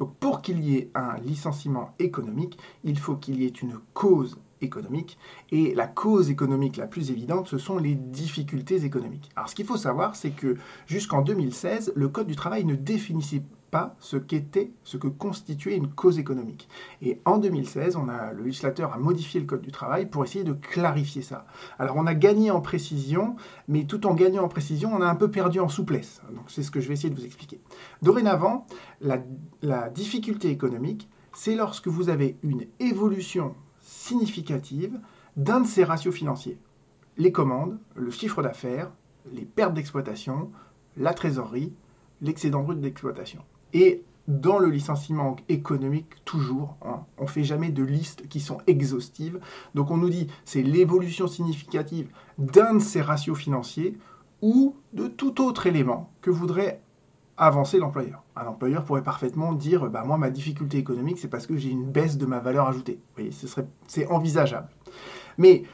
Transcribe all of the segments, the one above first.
Donc pour qu'il y ait un licenciement économique, il faut qu'il y ait une cause économique. Et la cause économique la plus évidente, ce sont les difficultés économiques. Alors ce qu'il faut savoir, c'est que jusqu'en 2016, le Code du travail ne définissait pas ce qu'était, ce que constituait une cause économique. Et en 2016, on a, le législateur a modifié le Code du travail pour essayer de clarifier ça. Alors on a gagné en précision, mais tout en gagnant en précision, on a un peu perdu en souplesse. Donc c'est ce que je vais essayer de vous expliquer. Dorénavant, la, la difficulté économique, c'est lorsque vous avez une évolution significative d'un de ces ratios financiers. Les commandes, le chiffre d'affaires, les pertes d'exploitation, la trésorerie, l'excédent brut d'exploitation. Et dans le licenciement économique, toujours, hein, on ne fait jamais de listes qui sont exhaustives. Donc on nous dit c'est l'évolution significative d'un de ces ratios financiers ou de tout autre élément que voudrait avancer l'employeur. Un employeur pourrait parfaitement dire bah, moi ma difficulté économique c'est parce que j'ai une baisse de ma valeur ajoutée. Vous voyez, c'est envisageable. Mais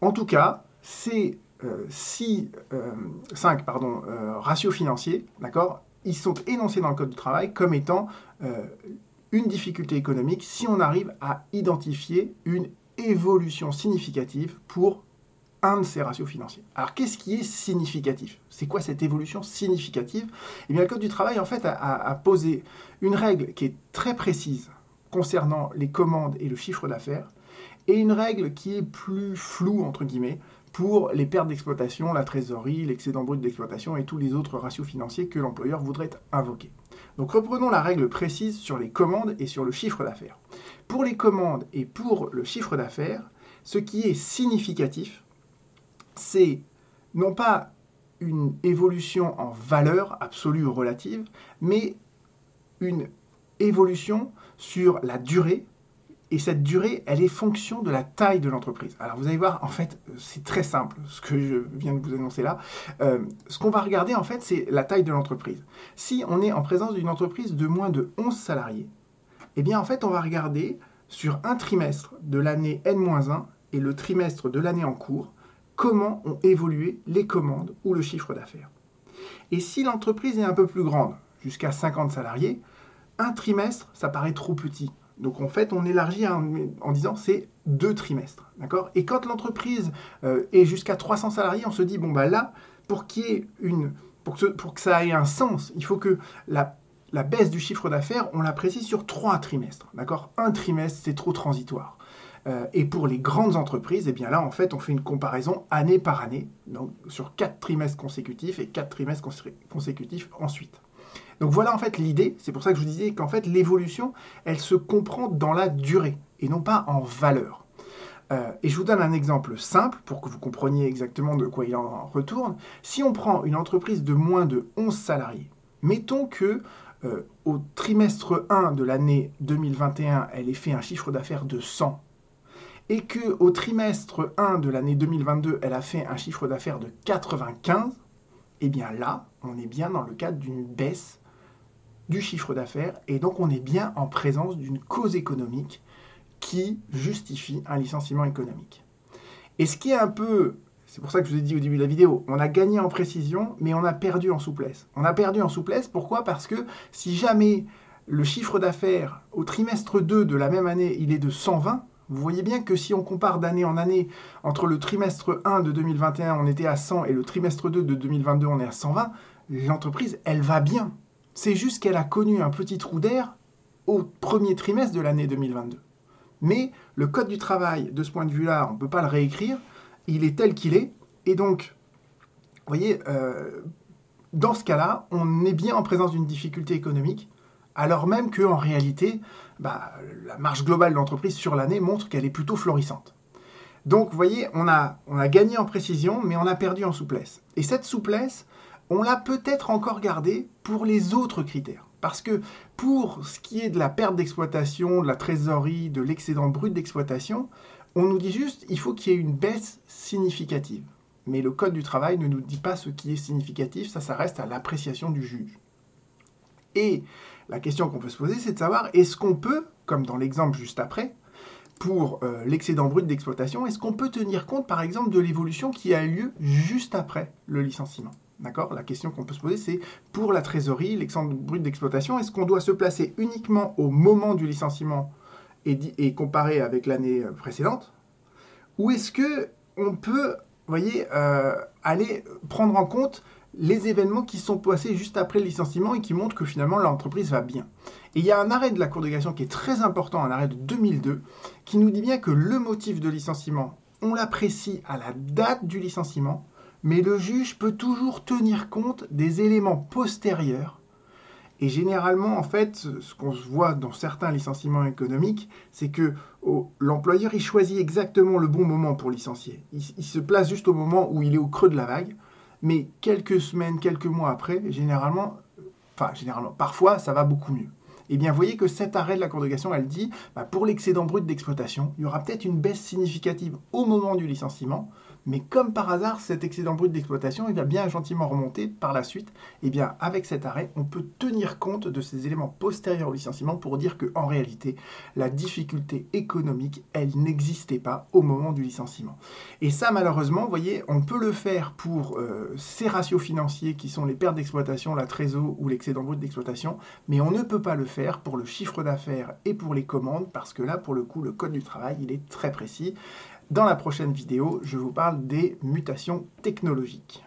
en tout cas, c'est euh, 5 euh, euh, ratios financiers, d'accord, ils sont énoncés dans le Code du travail comme étant euh, une difficulté économique si on arrive à identifier une évolution significative pour un de ces ratios financiers. Alors qu'est-ce qui est significatif? C'est quoi cette évolution significative? Eh bien le Code du travail en fait a, a, posé une règle qui est très précise concernant les commandes et le chiffre d'affaires et une règle qui est plus floue entre guillemets pour les pertes d'exploitation, la trésorerie, l'excédent brut d'exploitation et tous les autres ratios financiers que l'employeur voudrait invoquer. Donc reprenons la règle précise sur les commandes et sur le chiffre d'affaires. Pour les commandes et pour le chiffre d'affaires, ce qui est significatif, c'est non pas une évolution en valeur absolue ou relative, mais une évolution sur la durée et cette durée, elle est fonction de la taille de l'entreprise. Alors vous allez voir, en fait, c'est très simple ce que je viens de vous annoncer là. Euh, ce qu'on va regarder, en fait, c'est la taille de l'entreprise. Si on est en présence d'une entreprise de moins de 11 salariés, eh bien, en fait, on va regarder sur un trimestre de l'année N-1 et le trimestre de l'année en cours, comment ont évolué les commandes ou le chiffre d'affaires. Et si l'entreprise est un peu plus grande, jusqu'à 50 salariés, un trimestre, ça paraît trop petit. Donc en fait, on élargit en, disant c'est deux trimestres, d'accord? Et quand l'entreprise euh, est jusqu'à 300 salariés, on se dit bon bah là, pour ait une, pour que, ça ait un sens, il faut que la, la baisse du chiffre d'affaires, on la précise sur trois trimestres, d'accord? Un trimestre, c'est trop transitoire. Euh, et pour les grandes entreprises, eh bien là, en fait, on fait une comparaison année par année, donc sur quatre trimestres consécutifs et quatre trimestres consécutifs ensuite. Donc voilà en fait l'idée, c'est pour ça que je vous disais qu'en fait l'évolution, elle se comprend dans la durée et non pas en valeur. Euh, et je vous donne un exemple simple pour que vous compreniez exactement de quoi il en retourne. Si on prend une entreprise de moins de 11 salariés, mettons que euh, au trimestre 1 de l'année 2021, elle ait fait un chiffre d'affaires de 100 et que au trimestre 1 de l'année 2022, elle a fait un chiffre d'affaires de 95, eh bien là, on est bien dans le cadre d'une baisse du chiffre d'affaires et donc on est bien en présence d'une cause économique qui justifie un licenciement économique. Et ce qui est un peu, c'est pour ça que je vous ai dit au début de la vidéo, on a gagné en précision mais on a perdu en souplesse. On a perdu en souplesse, pourquoi? Parce que si jamais le chiffre d'affaires au trimestre 2 de la même année, il est de 120, vous voyez bien que si on compare d'année en année, entre le trimestre 1 de 2021, on était à 100, et le trimestre 2 de 2022, on est à 120, l'entreprise, elle va bien. C'est juste qu'elle a connu un petit trou d'air au premier trimestre de l'année 2022. Mais le Code du travail, de ce point de vue-là, on ne peut pas le réécrire. Il est tel qu'il est. Et donc, vous voyez, euh, dans ce cas-là, on est bien en présence d'une difficulté économique, alors même qu'en réalité, bah, la marge globale de l'entreprise sur l'année montre qu'elle est plutôt florissante. Donc, vous voyez, on a, on a gagné en précision, mais on a perdu en souplesse. Et cette souplesse, on l'a peut-être encore gardé pour les autres critères. Parce que pour ce qui est de la perte d'exploitation, de la trésorerie, de l'excédent brut d'exploitation, on nous dit juste il faut qu'il y ait une baisse significative. Mais le Code du travail ne nous dit pas ce qui est significatif, ça, ça reste à l'appréciation du juge. Et la question qu'on peut se poser, c'est de savoir est-ce qu'on peut, comme dans l'exemple juste après, pour euh, l'excédent brut d'exploitation, est-ce qu'on peut tenir compte par exemple de l'évolution qui a eu lieu juste après le licenciement? D'accord? La question qu'on peut se poser, c'est pour la trésorerie, l'exemple brut d'exploitation, est-ce qu'on doit se placer uniquement au moment du licenciement et, comparer avec l'année euh, précédente? Ou est-ce que on peut, voyez, euh, aller prendre en compte les événements qui sont passés juste après le licenciement et qui montrent que finalement l'entreprise va bien? Et il y a un arrêt de la Cour de qui est très important, un arrêt de 2002, qui nous dit bien que le motif de licenciement, on l'apprécie à la date du licenciement, mais le juge peut toujours tenir compte des éléments postérieurs. Et généralement, en fait, ce qu'on voit dans certains licenciements économiques, c'est que oh, l'employeur, il choisit exactement le bon moment pour licencier. il se place juste au moment où il est au creux de la vague mais quelques semaines, quelques mois après, généralement, enfin généralement, parfois ça va beaucoup mieux. Eh bien, voyez que cet arrêt de la Cour elle dit, bah, pour l'excédent brut d'exploitation, il y aura peut-être une baisse significative au moment du licenciement, mais comme par hasard, cet excédent brut d'exploitation, il va bien gentiment remonter par la suite. Eh bien, avec cet arrêt, on peut tenir compte de ces éléments postérieurs au licenciement pour dire qu'en réalité, la difficulté économique, elle n'existait pas au moment du licenciement. Et ça, malheureusement, vous voyez, on peut le faire pour euh, ces ratios financiers qui sont les pertes d'exploitation, la trésor ou l'excédent brut d'exploitation, mais on ne peut pas le pour le chiffre d'affaires et pour les commandes, parce que là, pour le coup, le code du travail, il est très précis. Dans la prochaine vidéo, je vous parle des mutations technologiques.